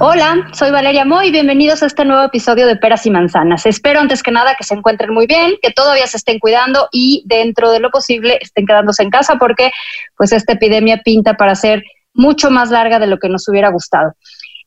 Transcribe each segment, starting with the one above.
Hola, soy Valeria Moy bienvenidos a este nuevo episodio de Peras y Manzanas. Espero antes que nada que se encuentren muy bien, que todavía se estén cuidando y dentro de lo posible estén quedándose en casa porque pues esta epidemia pinta para ser mucho más larga de lo que nos hubiera gustado.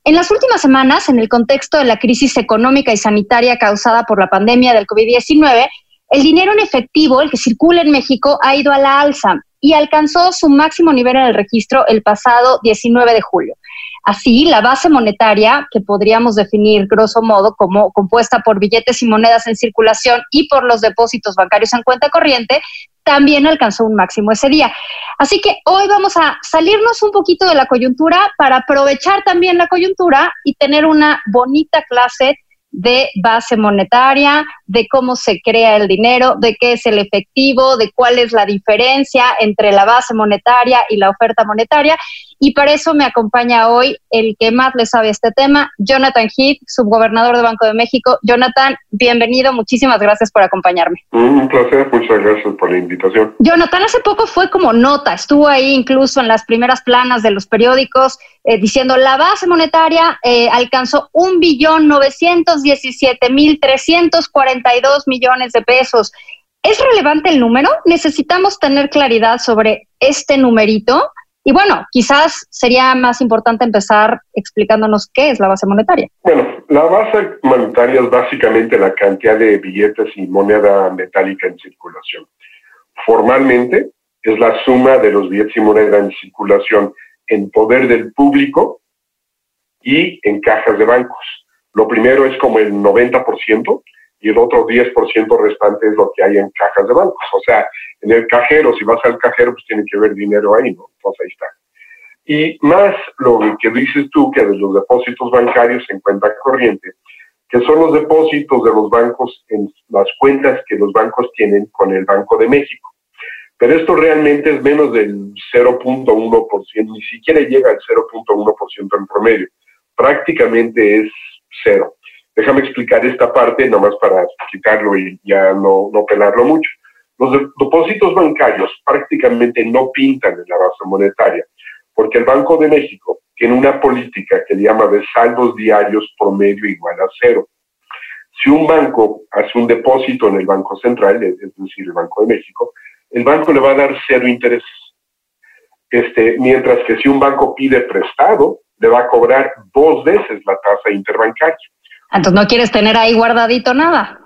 En las últimas semanas, en el contexto de la crisis económica y sanitaria causada por la pandemia del COVID-19, el dinero en efectivo, el que circula en México, ha ido a la alza y alcanzó su máximo nivel en el registro el pasado 19 de julio. Así, la base monetaria, que podríamos definir grosso modo como compuesta por billetes y monedas en circulación y por los depósitos bancarios en cuenta corriente, también alcanzó un máximo ese día. Así que hoy vamos a salirnos un poquito de la coyuntura para aprovechar también la coyuntura y tener una bonita clase de base monetaria, de cómo se crea el dinero, de qué es el efectivo, de cuál es la diferencia entre la base monetaria y la oferta monetaria. Y para eso me acompaña hoy el que más le sabe este tema, Jonathan Heath, subgobernador de Banco de México. Jonathan, bienvenido, muchísimas gracias por acompañarme. Un placer, muchas gracias por la invitación. Jonathan hace poco fue como nota, estuvo ahí incluso en las primeras planas de los periódicos eh, diciendo la base monetaria eh, alcanzó un billón novecientos diecisiete mil trescientos cuarenta y dos millones de pesos. ¿Es relevante el número? ¿Necesitamos tener claridad sobre este numerito? Y bueno, quizás sería más importante empezar explicándonos qué es la base monetaria. Bueno, la base monetaria es básicamente la cantidad de billetes y moneda metálica en circulación. Formalmente es la suma de los billetes y moneda en circulación en poder del público y en cajas de bancos. Lo primero es como el 90% y el otro 10% restante es lo que hay en cajas de bancos. O sea, en el cajero, si vas al cajero, pues tiene que haber dinero ahí, ¿no? Entonces ahí está. Y más lo que dices tú, que de los depósitos bancarios en cuenta corriente, que son los depósitos de los bancos en las cuentas que los bancos tienen con el Banco de México. Pero esto realmente es menos del 0.1%, ni siquiera llega al 0.1% en promedio. Prácticamente es cero. Déjame explicar esta parte, nomás para explicarlo y ya no, no pelarlo mucho. Los depósitos bancarios prácticamente no pintan en la base monetaria, porque el Banco de México tiene una política que llama de saldos diarios promedio igual a cero. Si un banco hace un depósito en el Banco Central, es decir, el Banco de México, el banco le va a dar cero intereses. Este, mientras que si un banco pide prestado, le va a cobrar dos veces la tasa interbancaria. Entonces no quieres tener ahí guardadito nada.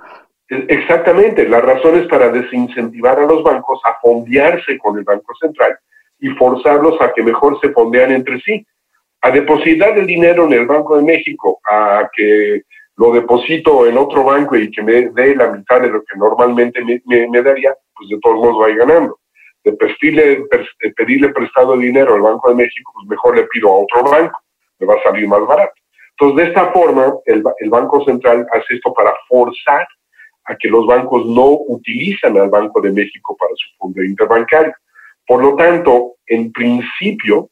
Exactamente, la razón es para desincentivar a los bancos a fondearse con el Banco Central y forzarlos a que mejor se fondean entre sí. A depositar el dinero en el Banco de México, a que lo deposito en otro banco y que me dé la mitad de lo que normalmente me, me, me daría, pues de todos modos va ganando. De pedirle, de pedirle prestado dinero al Banco de México, pues mejor le pido a otro banco, me va a salir más barato. Entonces, de esta forma, el, el Banco Central hace esto para forzar a que los bancos no utilizan al Banco de México para su fondo interbancario. Por lo tanto, en principio,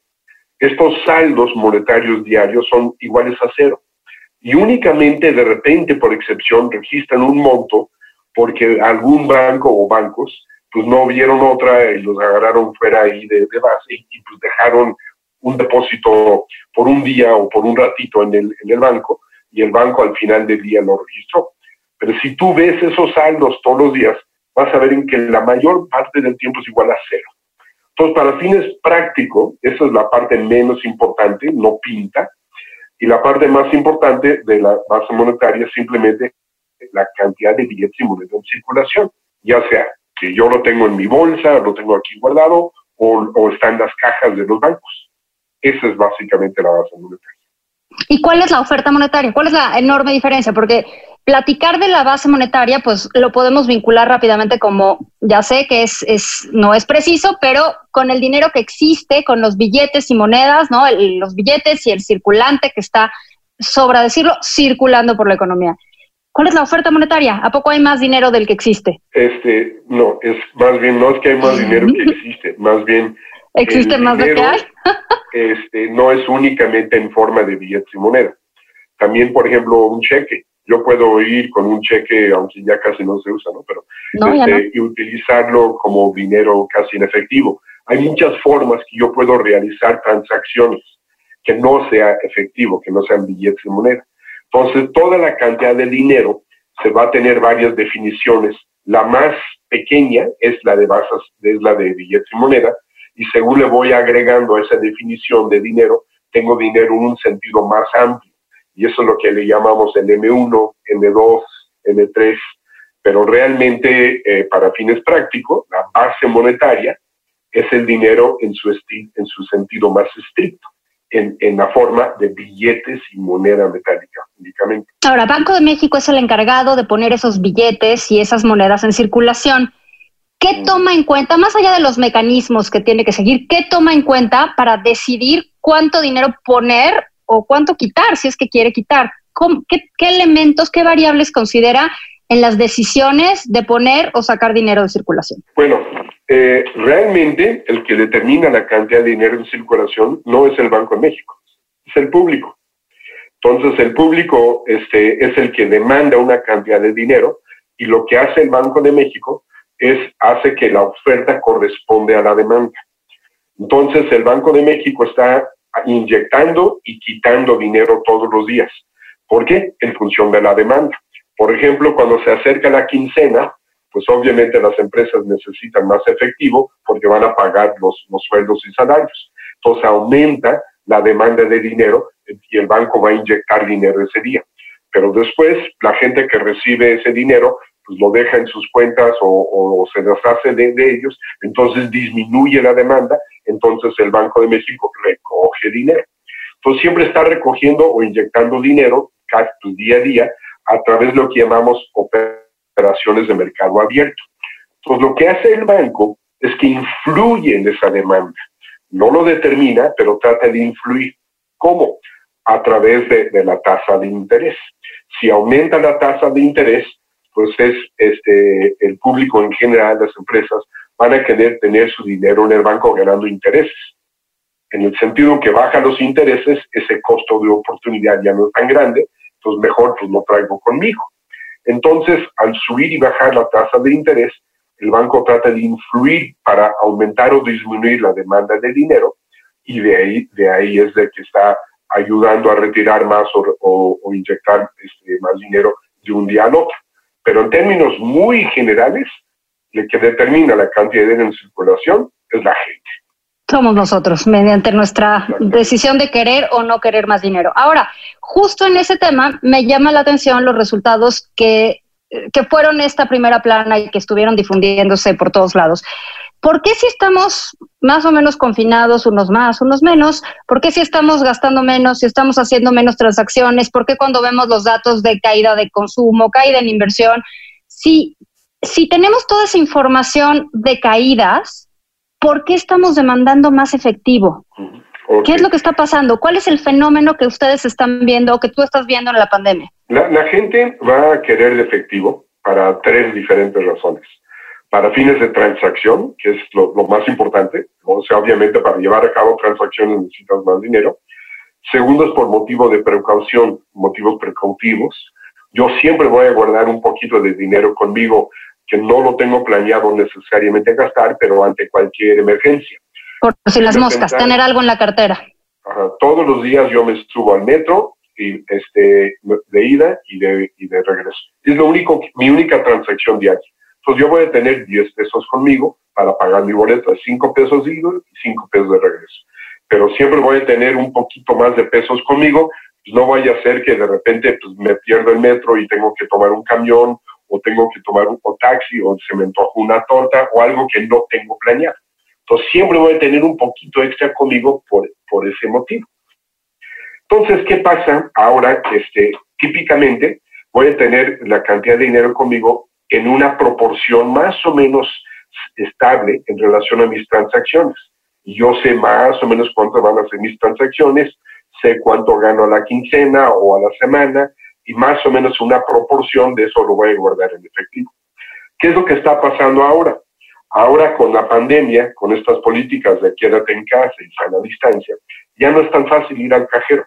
estos saldos monetarios diarios son iguales a cero. Y únicamente de repente, por excepción, registran un monto porque algún banco o bancos pues no vieron otra y los agarraron fuera ahí de, de base y, y, pues dejaron un depósito por un día o por un ratito en el, en el banco y el banco al final del día lo registró. Pero si tú ves esos saldos todos los días, vas a ver en que la mayor parte del tiempo es igual a cero. Entonces, para fines prácticos, esa es la parte menos importante, no pinta, y la parte más importante de la base monetaria es simplemente la cantidad de billetes y monedas en circulación, ya sea que yo lo tengo en mi bolsa, lo tengo aquí guardado o, o está en las cajas de los bancos. Esa es básicamente la base monetaria. ¿Y cuál es la oferta monetaria? ¿Cuál es la enorme diferencia? Porque platicar de la base monetaria, pues lo podemos vincular rápidamente como, ya sé que es, es, no es preciso, pero con el dinero que existe, con los billetes y monedas, ¿no? los billetes y el circulante que está, sobra decirlo, circulando por la economía. ¿Cuál es la oferta monetaria? ¿A poco hay más dinero del que existe? Este, no, es más bien, no es que hay más dinero que existe, más bien... ¿Existe más de que hay? Este, no es únicamente en forma de billetes y moneda. También, por ejemplo, un cheque yo puedo ir con un cheque, aunque ya casi no se usa, ¿no? Pero este, y utilizarlo como dinero casi en efectivo. Hay muchas formas que yo puedo realizar transacciones que no sea efectivo, que no sean billetes de moneda. Entonces, toda la cantidad de dinero se va a tener varias definiciones. La más pequeña es la de basas, es la de billetes y moneda, y según le voy agregando esa definición de dinero, tengo dinero en un sentido más amplio y eso es lo que le llamamos el M1, M2, M3, pero realmente eh, para fines prácticos, la base monetaria es el dinero en su, en su sentido más estricto. En, en, la forma de billetes y moneda metálica únicamente. Ahora, Banco de México es el encargado de poner esos billetes y esas monedas en circulación. ¿Qué mm. toma en cuenta, más allá de los mecanismos que tiene que seguir, qué toma en cuenta para decidir cuánto dinero poner o cuánto quitar si es que quiere quitar. Qué, elementos, qué variables considera en las decisiones de poner o sacar dinero de circulación? Bueno, eh, realmente el que determina la cantidad de dinero en circulación no es el Banco de México, es el público. Entonces el público este, es el que demanda una cantidad de dinero y lo que hace el Banco de México es hace que la oferta corresponde a la demanda. Entonces el Banco de México está inyectando y quitando dinero todos los días. ¿Por qué? En función de la demanda. Por ejemplo, cuando se acerca la quincena, pues obviamente las empresas necesitan más efectivo porque van a pagar los, los sueldos y salarios. Entonces aumenta la demanda de dinero y el banco va a inyectar dinero ese día. Pero después la gente que recibe ese dinero pues lo deja en sus cuentas o, se deshace de, de, ellos, entonces disminuye la demanda, entonces el Banco de México recoge dinero. Entonces siempre está recogiendo o inyectando dinero casi día a día a través de lo que llamamos operaciones de mercado abierto. Entonces lo que hace el banco es que influye en esa demanda. No lo determina, pero trata de influir. ¿Cómo? A través de, de la tasa de interés. Si aumenta la tasa de interés, pues es este, el público en general, las empresas, van a querer tener su dinero en el banco ganando intereses. En el sentido que bajan los intereses, ese costo de oportunidad ya no es tan grande, entonces mejor pues lo traigo conmigo. Entonces, al subir y bajar la tasa de interés, el banco trata de influir para aumentar o disminuir la demanda de dinero y de ahí, de ahí es de que está ayudando a retirar más o, o, inyectar este, más dinero de un día al otro. Pero en términos muy generales, lo que determina la cantidad de dinero en circulación es la gente. Somos nosotros, mediante nuestra decisión de querer o no querer más dinero. Ahora, justo en ese tema, me llama la atención los resultados que, que fueron esta primera plana y que estuvieron difundiéndose por todos lados. ¿Por qué si estamos más o menos confinados, unos más, unos menos? ¿Por qué si estamos gastando menos, si estamos haciendo menos transacciones? ¿Por qué cuando vemos los datos de caída de consumo, caída en inversión? Si, si tenemos toda esa información de caídas, ¿por qué estamos demandando más efectivo? ¿Qué es lo que está pasando? ¿Cuál es el fenómeno que ustedes están viendo o que tú estás viendo en la pandemia? La, la gente va a querer el efectivo para tres diferentes razones para fines de transacción, que es lo, más importante, o sea, obviamente para llevar a cabo transacciones necesitas más dinero. Segundo es por motivo de precaución, motivos precautivos. Yo siempre voy a guardar un poquito de dinero conmigo que no lo tengo planeado necesariamente gastar, pero ante cualquier emergencia. Por si las moscas, tener algo en la cartera. Todos los días yo me subo al metro y este de ida y de, y de regreso. Es lo único, mi única transacción diaria. Entonces yo voy a tener 10 pesos conmigo para pagar mi boleto de 5 pesos de ida y 5 pesos de regreso. Pero siempre voy a tener un poquito más de pesos conmigo, pues no vaya a ser que de repente pues, me pierdo el metro y tengo que tomar un camión o tengo que tomar un taxi o se me antoja una torta o algo que no tengo planeado. Entonces siempre voy a tener un poquito extra conmigo por, por ese motivo. Entonces, ¿qué pasa ahora? Este, típicamente voy a tener la cantidad de dinero conmigo en una proporción más o menos estable en relación a mis transacciones. Yo sé más o menos cuánto van a ser mis transacciones, sé cuánto gano a la quincena o a la semana, y más o menos una proporción de eso lo voy a guardar en efectivo. ¿Qué es lo que está pasando ahora? Ahora con la pandemia, con estas políticas de quédate en casa y sana distancia, ya no es tan fácil ir al cajero.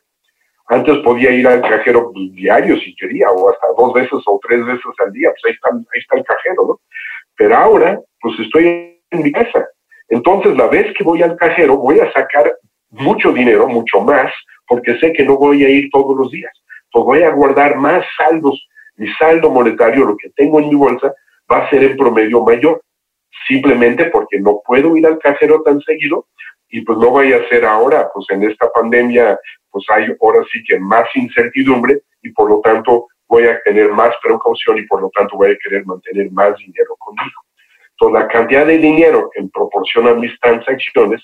Antes podía ir al cajero diario si quería, o hasta dos veces o tres veces al día, pues ahí está, ahí está el cajero, ¿no? Pero ahora, pues estoy en mi casa. Entonces, la vez que voy al cajero, voy a sacar mucho dinero, mucho más, porque sé que no voy a ir todos los días. Pues voy a guardar más saldos. Mi saldo monetario, lo que tengo en mi bolsa, va a ser en promedio mayor. Simplemente porque no puedo ir al cajero tan seguido y pues no vaya a ser ahora, pues en esta pandemia, pues hay ahora sí que más incertidumbre y por lo tanto voy a tener más precaución y por lo tanto voy a querer mantener más dinero conmigo. Entonces la cantidad de dinero en proporción a mis transacciones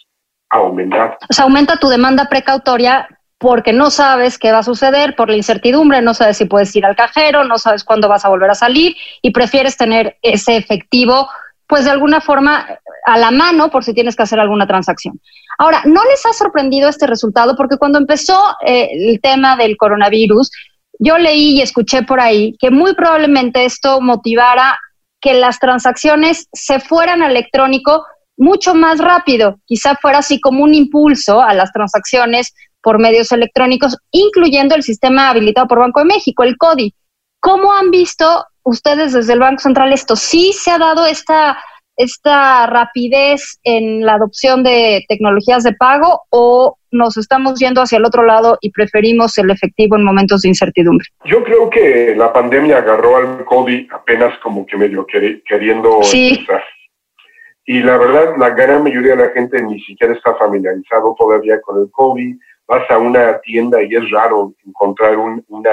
ha aumentado. O sea, aumenta tu demanda precautoria porque no sabes qué va a suceder por la incertidumbre, no sabes si puedes ir al cajero, no sabes cuándo vas a volver a salir y prefieres tener ese efectivo pues de alguna forma a la mano por si tienes que hacer alguna transacción. Ahora, ¿no les ha sorprendido este resultado? Porque cuando empezó eh, el tema del coronavirus, yo leí y escuché por ahí que muy probablemente esto motivara que las transacciones se fueran a electrónico mucho más rápido. Quizá fuera así como un impulso a las transacciones por medios electrónicos, incluyendo el sistema habilitado por Banco de México, el CODI. ¿Cómo han visto ustedes desde el Banco Central esto? ¿Sí se ha dado esta, esta rapidez en la adopción de tecnologías de pago o nos estamos yendo hacia el otro lado y preferimos el efectivo en momentos de incertidumbre? Yo creo que la pandemia agarró al COVID apenas como que medio queriendo sí. Y la verdad, la gran mayoría de la gente ni siquiera está familiarizado todavía con el COVID. Vas a una tienda y es raro encontrar una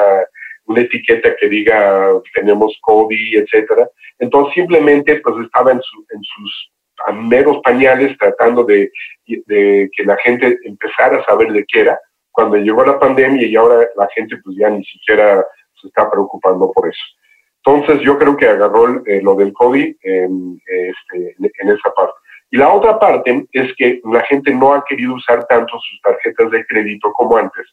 una etiqueta que diga tenemos COVID, etcétera. Entonces simplemente pues estaba en, en sus meros pañales tratando de, de, que la gente empezara a saber de qué era cuando llegó la pandemia y ahora la gente pues ya ni siquiera se está preocupando por eso. Entonces yo creo que agarró eh, lo del COVID en, este, en esa parte. Y la otra parte es que la gente no ha querido usar tanto sus tarjetas de crédito como antes,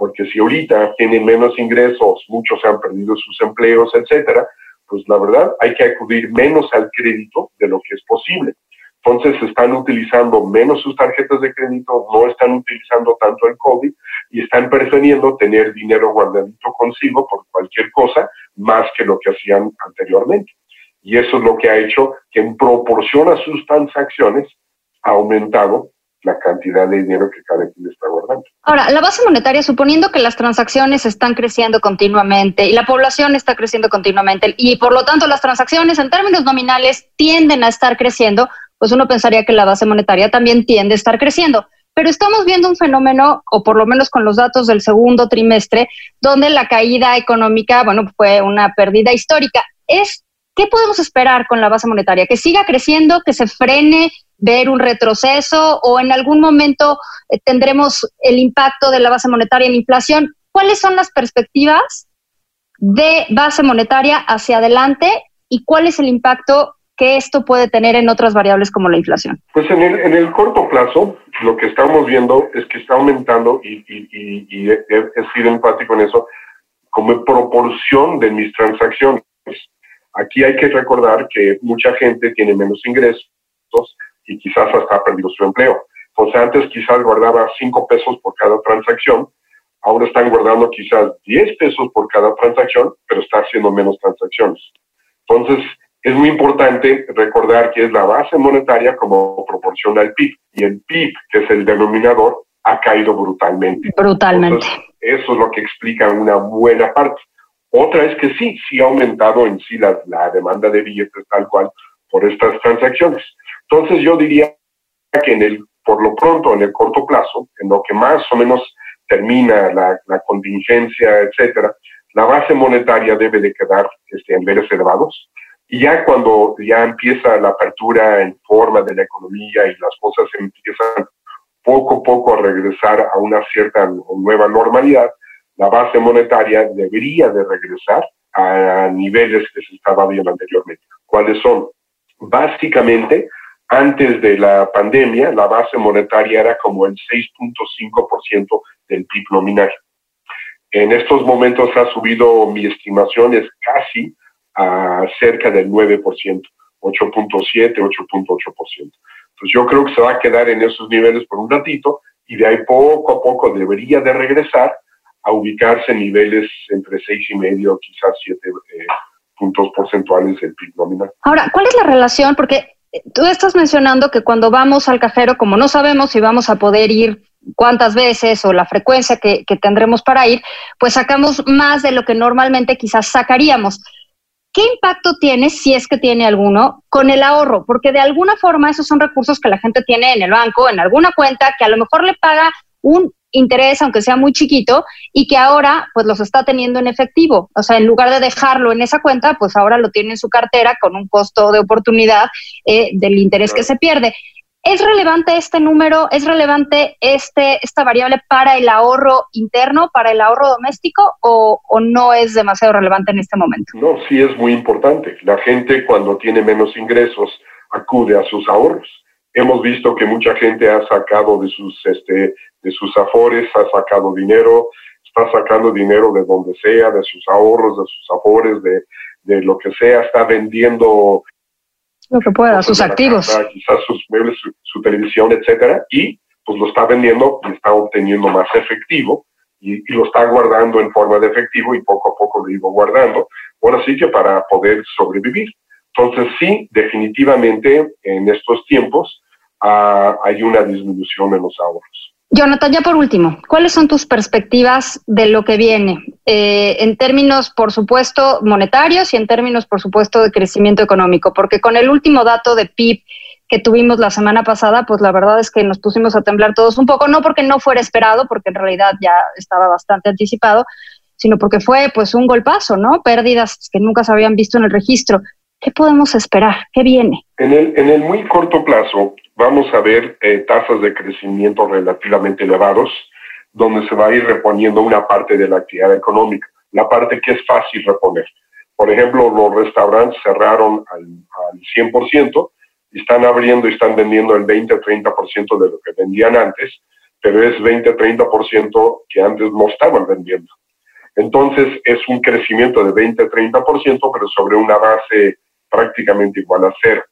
porque si ahorita tienen menos ingresos, muchos han perdido sus empleos, etcétera, pues la verdad hay que acudir menos al crédito de lo que es posible. Entonces están utilizando menos sus tarjetas de crédito, no están utilizando tanto el COVID y están prefiriendo tener dinero guardadito consigo por cualquier cosa más que lo que hacían anteriormente. Y eso es lo que ha hecho que en proporción a sus transacciones ha aumentado la cantidad de dinero que cada quien está guardando. Ahora, la base monetaria, suponiendo que las transacciones están creciendo continuamente y la población está creciendo continuamente y por lo tanto las transacciones en términos nominales tienden a estar creciendo, pues uno pensaría que la base monetaria también tiende a estar creciendo. Pero estamos viendo un fenómeno, o por lo menos con los datos del segundo trimestre, donde la caída económica, bueno, fue una pérdida histórica. Es, ¿Qué podemos esperar con la base monetaria? ¿Que siga creciendo, que se frene ver un retroceso o en algún momento eh, tendremos el impacto de la base monetaria en inflación. ¿Cuáles son las perspectivas de base monetaria hacia adelante y cuál es el impacto que esto puede tener en otras variables como la inflación? Pues en el, en el corto plazo, lo que estamos viendo es que está aumentando y, he, sido empático en eso como proporción de mis transacciones. Aquí hay que recordar que mucha gente tiene menos ingresos y quizás hasta ha perdido su empleo. Entonces antes quizás guardaba 5 pesos por cada transacción, ahora están guardando quizás 10 pesos por cada transacción, pero está haciendo menos transacciones. Entonces es muy importante recordar que es la base monetaria como proporción al PIB y el PIB, que es el denominador, ha caído brutalmente. Brutalmente. eso es lo que explica una buena parte. Otra es que sí, sí ha aumentado en sí la, la demanda de billetes tal cual por estas transacciones. Entonces yo diría que en el, por lo pronto, en el corto plazo, en lo que más o menos termina la, contingencia, etcétera, la base monetaria debe de quedar este, en niveles elevados. Y ya cuando ya empieza la apertura en forma de la economía y las cosas empiezan poco a poco a regresar a una cierta nueva normalidad, la base monetaria debería de regresar a niveles que se estaba viendo anteriormente. ¿Cuáles son? Básicamente, antes de la pandemia, la base monetaria era como el 6.5% del PIB nominal. En estos momentos ha subido, mi estimación es casi a cerca del 9%, 8.7, 8.8%. Entonces yo creo que se va a quedar en esos niveles por un ratito y de ahí poco a poco debería de regresar a ubicarse en niveles entre seis y medio, quizás siete eh, puntos porcentuales del PIB nominal. Ahora, ¿cuál es la relación? Porque eh, tú estás mencionando que cuando vamos al cajero, como no sabemos si vamos a poder ir cuántas veces o la frecuencia que, que tendremos para ir, pues sacamos más de lo que normalmente quizás sacaríamos. ¿Qué impacto tiene, si es que tiene alguno, con el ahorro? Porque de alguna forma esos son recursos que la gente tiene en el banco, en alguna cuenta, que a lo mejor le paga un interés, aunque sea muy chiquito, y que ahora pues los está teniendo en efectivo. O sea, en lugar de dejarlo en esa cuenta, pues ahora lo tiene en su cartera con un costo de oportunidad eh, del interés que se pierde. ¿Es relevante este número? ¿Es relevante este, esta variable para el ahorro interno, para el ahorro doméstico o, o, no es demasiado relevante en este momento? No, sí es muy importante. La gente cuando tiene menos ingresos acude a sus ahorros. Hemos visto que mucha gente ha sacado de sus, este, de sus afores, ha sacado dinero, está sacando dinero de donde sea, de sus ahorros, de sus afores, de, de lo que sea, está vendiendo lo que pueda, sus activos. Casa, quizás sus muebles, su, su, televisión, etcétera, y pues lo está vendiendo y está obteniendo más efectivo y, y, lo está guardando en forma de efectivo y poco a poco lo iba guardando. Ahora sí que para poder sobrevivir. Entonces sí, definitivamente en estos tiempos uh, hay una disminución en los ahorros. Jonathan, ya por último, ¿cuáles son tus perspectivas de lo que viene? Eh, en términos, por supuesto, monetarios y en términos, por supuesto, de crecimiento económico, porque con el último dato de PIB que tuvimos la semana pasada, pues la verdad es que nos pusimos a temblar todos un poco, no porque no fuera esperado, porque en realidad ya estaba bastante anticipado, sino porque fue pues un golpazo, ¿no? Pérdidas que nunca se habían visto en el registro. ¿Qué podemos esperar? ¿Qué viene? En el, en el muy corto plazo, vamos a ver eh, tasas de crecimiento relativamente elevados, donde se va a ir reponiendo una parte de la actividad económica, la parte que es fácil reponer. Por ejemplo, los restaurantes cerraron al, al 100% y están abriendo y están vendiendo el 20-30% de lo que vendían antes, pero es 20-30% que antes no estaban vendiendo. Entonces es un crecimiento de 20-30%, pero sobre una base prácticamente igual a cero.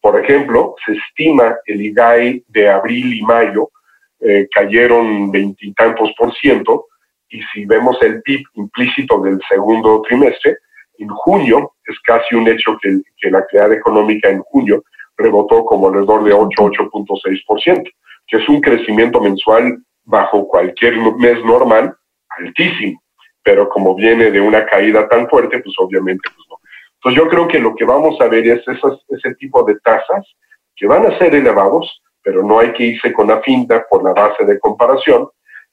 Por ejemplo, se estima el IGAI de abril y mayo eh, cayeron veintitantos por ciento, y si vemos el PIB implícito del segundo trimestre, en junio es casi un hecho que, que la actividad económica en junio rebotó como alrededor de 8, 8.6%, que es un crecimiento mensual bajo cualquier mes normal altísimo, pero como viene de una caída tan fuerte, pues obviamente pues no. Entonces yo creo que lo que vamos a ver es esas, ese tipo de tasas que van a ser elevados, pero no hay que irse con la finta por la base de comparación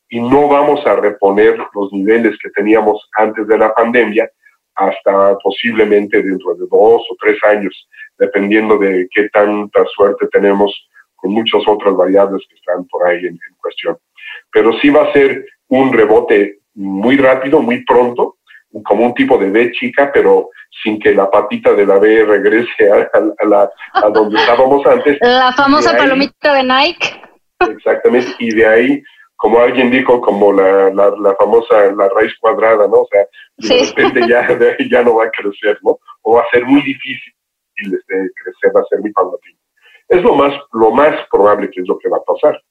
y no vamos a reponer los niveles que teníamos antes de la pandemia hasta posiblemente dentro de dos o tres años, dependiendo de qué tanta suerte tenemos con muchas otras variables que están por ahí en, en cuestión. Pero sí va a ser un rebote muy rápido, muy pronto, como un tipo de B chica, pero sin que la patita de la B regrese a, a, la, a donde estábamos antes. La famosa de ahí, palomita de Nike. Exactamente, y de ahí, como alguien dijo, como la, la, la famosa, la raíz cuadrada, ¿no? O sea, sí. de repente ya, ya no va a crecer, ¿no? O va a ser muy difícil este, crecer, va a ser muy paulatino. Es lo más, lo más probable que es lo que va a pasar.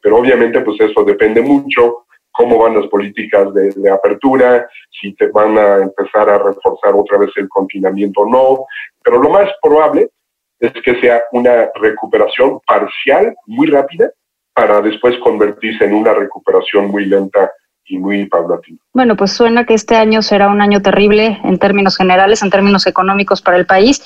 Pero obviamente, pues eso depende mucho cómo van las políticas de, de, apertura, si te van a empezar a reforzar otra vez el confinamiento o no. Pero lo más probable es que sea una recuperación parcial, muy rápida, para después convertirse en una recuperación muy lenta y muy paulatina. Bueno, pues suena que este año será un año terrible en términos generales, en términos económicos para el país.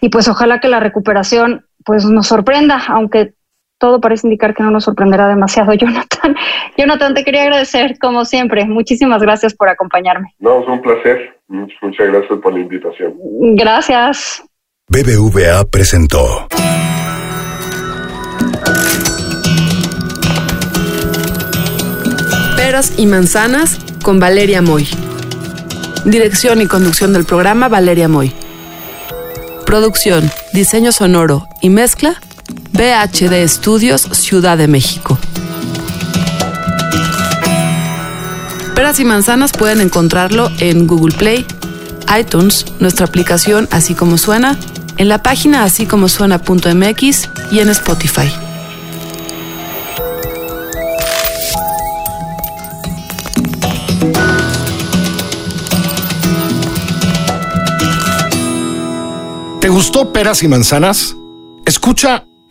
Y pues ojalá que la recuperación pues nos sorprenda, aunque todo parece indicar que no nos sorprenderá demasiado, Jonathan. Jonathan, te quería agradecer, como siempre. Muchísimas gracias por acompañarme. No, es un placer. Muchas gracias por la invitación. Gracias. BBVA presentó. Peras y manzanas con Valeria Moy. Dirección y conducción del programa Valeria Moy. Producción, diseño sonoro y mezcla BHD Estudios Ciudad de México. Peras y manzanas pueden encontrarlo en Google Play, iTunes, nuestra aplicación Así como suena, en la página así como suena.mx y en Spotify. ¿Te gustó Peras y Manzanas? Escucha